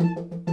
you